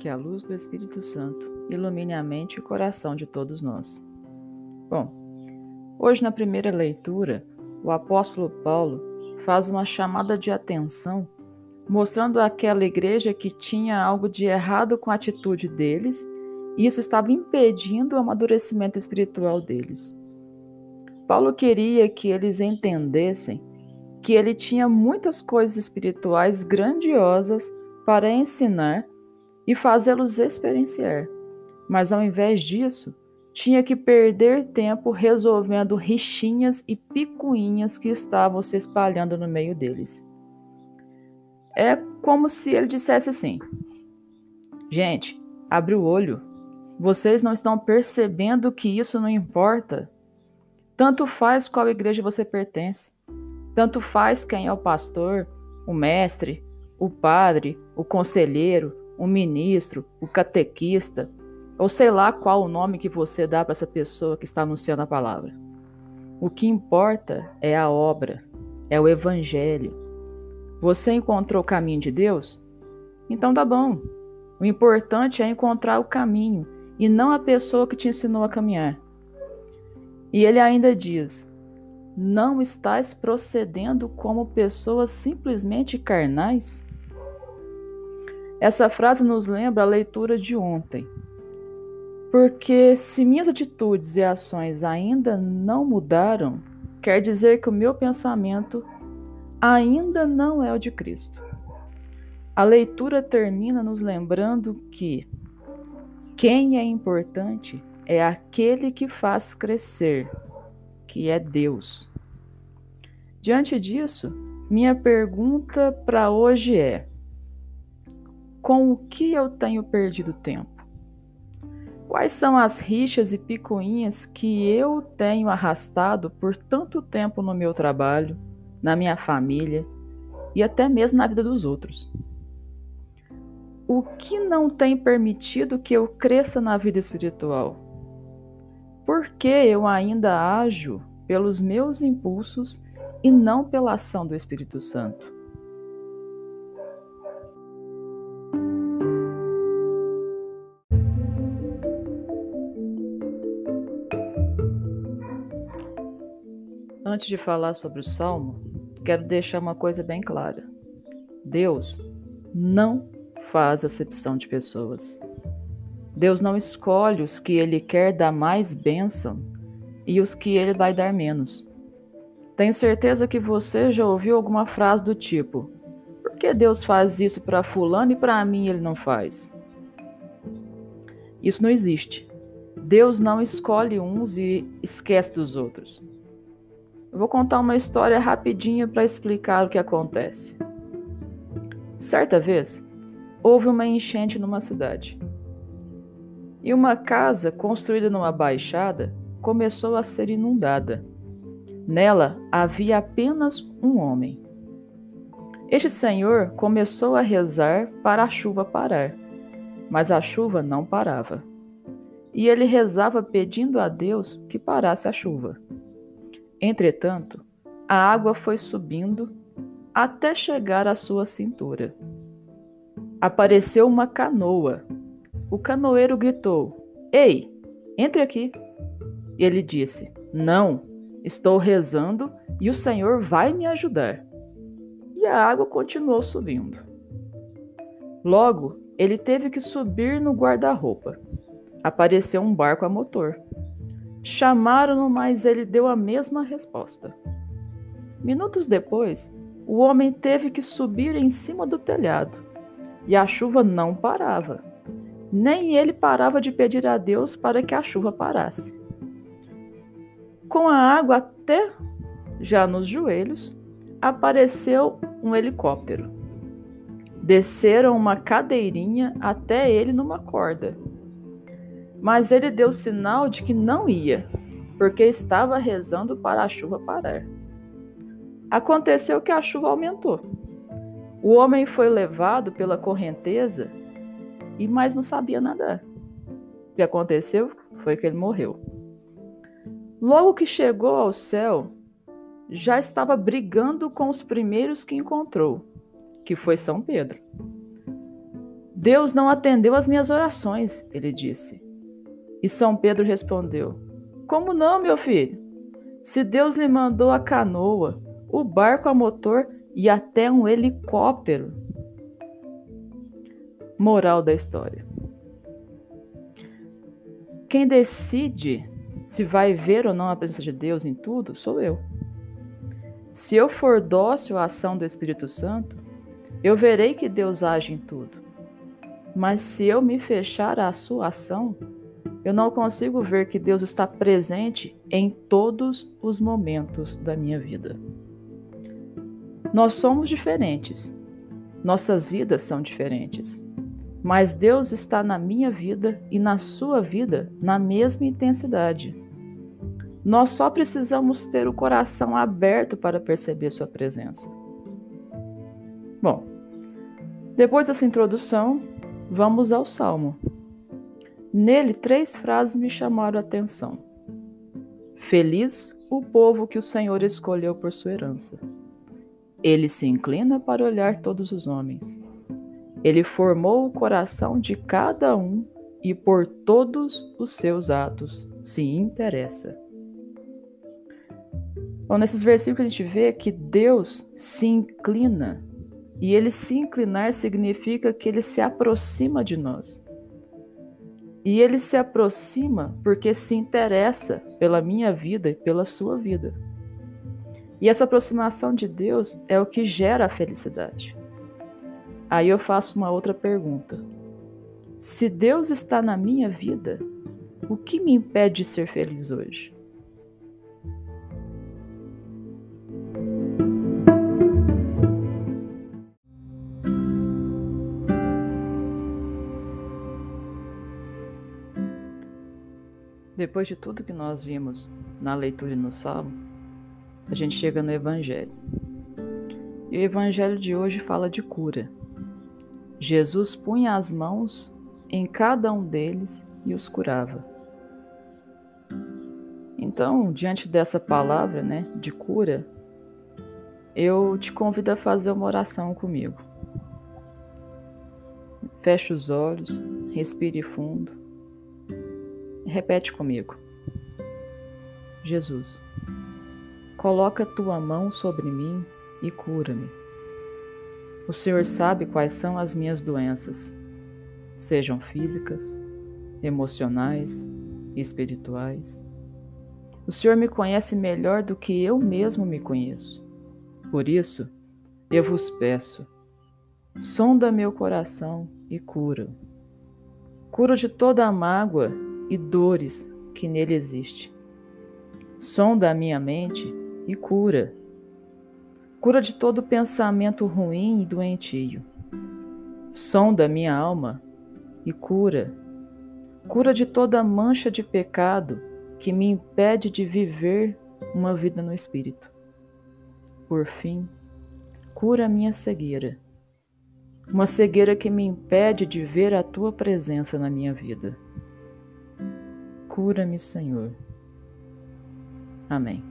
Que a luz do Espírito Santo ilumine a mente e o coração de todos nós. Bom, hoje na primeira leitura, o apóstolo Paulo faz uma chamada de atenção, mostrando àquela igreja que tinha algo de errado com a atitude deles e isso estava impedindo o amadurecimento espiritual deles. Paulo queria que eles entendessem que ele tinha muitas coisas espirituais grandiosas para ensinar e fazê-los experienciar, mas ao invés disso, tinha que perder tempo resolvendo rixinhas e picuinhas que estavam se espalhando no meio deles. É como se ele dissesse assim: Gente, abre o olho. Vocês não estão percebendo que isso não importa. Tanto faz qual igreja você pertence. Tanto faz quem é o pastor, o mestre, o padre, o conselheiro, o ministro, o catequista, ou sei lá qual o nome que você dá para essa pessoa que está anunciando a palavra. O que importa é a obra, é o evangelho. Você encontrou o caminho de Deus? Então tá bom. O importante é encontrar o caminho e não a pessoa que te ensinou a caminhar. E ele ainda diz: Não estás procedendo como pessoas simplesmente carnais? Essa frase nos lembra a leitura de ontem, porque se minhas atitudes e ações ainda não mudaram, quer dizer que o meu pensamento ainda não é o de Cristo. A leitura termina nos lembrando que quem é importante é aquele que faz crescer, que é Deus. Diante disso, minha pergunta para hoje é: com o que eu tenho perdido tempo? Quais são as rixas e picuinhas que eu tenho arrastado por tanto tempo no meu trabalho, na minha família e até mesmo na vida dos outros? O que não tem permitido que eu cresça na vida espiritual? Por que eu ainda ajo pelos meus impulsos e não pela ação do Espírito Santo? Antes de falar sobre o salmo, quero deixar uma coisa bem clara: Deus não faz acepção de pessoas. Deus não escolhe os que Ele quer dar mais bênção e os que Ele vai dar menos. Tenho certeza que você já ouviu alguma frase do tipo: Por que Deus faz isso para Fulano e para mim Ele não faz? Isso não existe. Deus não escolhe uns e esquece dos outros. Eu vou contar uma história rapidinha para explicar o que acontece. Certa vez, houve uma enchente numa cidade. E uma casa construída numa baixada começou a ser inundada. Nela havia apenas um homem. Este senhor começou a rezar para a chuva parar, mas a chuva não parava. E ele rezava pedindo a Deus que parasse a chuva. Entretanto, a água foi subindo até chegar à sua cintura. Apareceu uma canoa. O canoeiro gritou: Ei, entre aqui. Ele disse: Não, estou rezando e o Senhor vai me ajudar. E a água continuou subindo. Logo, ele teve que subir no guarda-roupa. Apareceu um barco a motor. Chamaram-no, mas ele deu a mesma resposta. Minutos depois, o homem teve que subir em cima do telhado e a chuva não parava. Nem ele parava de pedir a Deus para que a chuva parasse. Com a água até já nos joelhos, apareceu um helicóptero. Desceram uma cadeirinha até ele numa corda mas ele deu sinal de que não ia, porque estava rezando para a chuva parar. Aconteceu que a chuva aumentou. O homem foi levado pela correnteza e mais não sabia nadar. O que aconteceu foi que ele morreu. Logo que chegou ao céu, já estava brigando com os primeiros que encontrou, que foi São Pedro. Deus não atendeu às minhas orações, ele disse. E São Pedro respondeu: Como não, meu filho? Se Deus lhe mandou a canoa, o barco a motor e até um helicóptero. Moral da história: Quem decide se vai ver ou não a presença de Deus em tudo sou eu. Se eu for dócil à ação do Espírito Santo, eu verei que Deus age em tudo. Mas se eu me fechar à sua ação, eu não consigo ver que Deus está presente em todos os momentos da minha vida. Nós somos diferentes, nossas vidas são diferentes, mas Deus está na minha vida e na sua vida na mesma intensidade. Nós só precisamos ter o coração aberto para perceber Sua presença. Bom, depois dessa introdução, vamos ao Salmo. Nele, três frases me chamaram a atenção. Feliz o povo que o Senhor escolheu por sua herança. Ele se inclina para olhar todos os homens. Ele formou o coração de cada um e por todos os seus atos se interessa. Bom, nesses versículos a gente vê que Deus se inclina, e ele se inclinar significa que ele se aproxima de nós. E ele se aproxima porque se interessa pela minha vida e pela sua vida. E essa aproximação de Deus é o que gera a felicidade. Aí eu faço uma outra pergunta. Se Deus está na minha vida, o que me impede de ser feliz hoje? Depois de tudo que nós vimos na leitura e no salmo, a gente chega no Evangelho. E o Evangelho de hoje fala de cura. Jesus punha as mãos em cada um deles e os curava. Então, diante dessa palavra, né, de cura, eu te convido a fazer uma oração comigo. Feche os olhos, respire fundo Repete comigo. Jesus, coloca tua mão sobre mim e cura-me. O Senhor sabe quais são as minhas doenças, sejam físicas, emocionais, espirituais. O Senhor me conhece melhor do que eu mesmo me conheço. Por isso, eu vos peço, sonda meu coração e cura. Cura de toda a mágoa e dores que nele existe. Sonda a minha mente e cura. Cura de todo pensamento ruim e doentio. Sonda a minha alma e cura. Cura de toda mancha de pecado que me impede de viver uma vida no Espírito. Por fim, cura a minha cegueira, uma cegueira que me impede de ver a tua presença na minha vida. Cura-me, Senhor. Amém.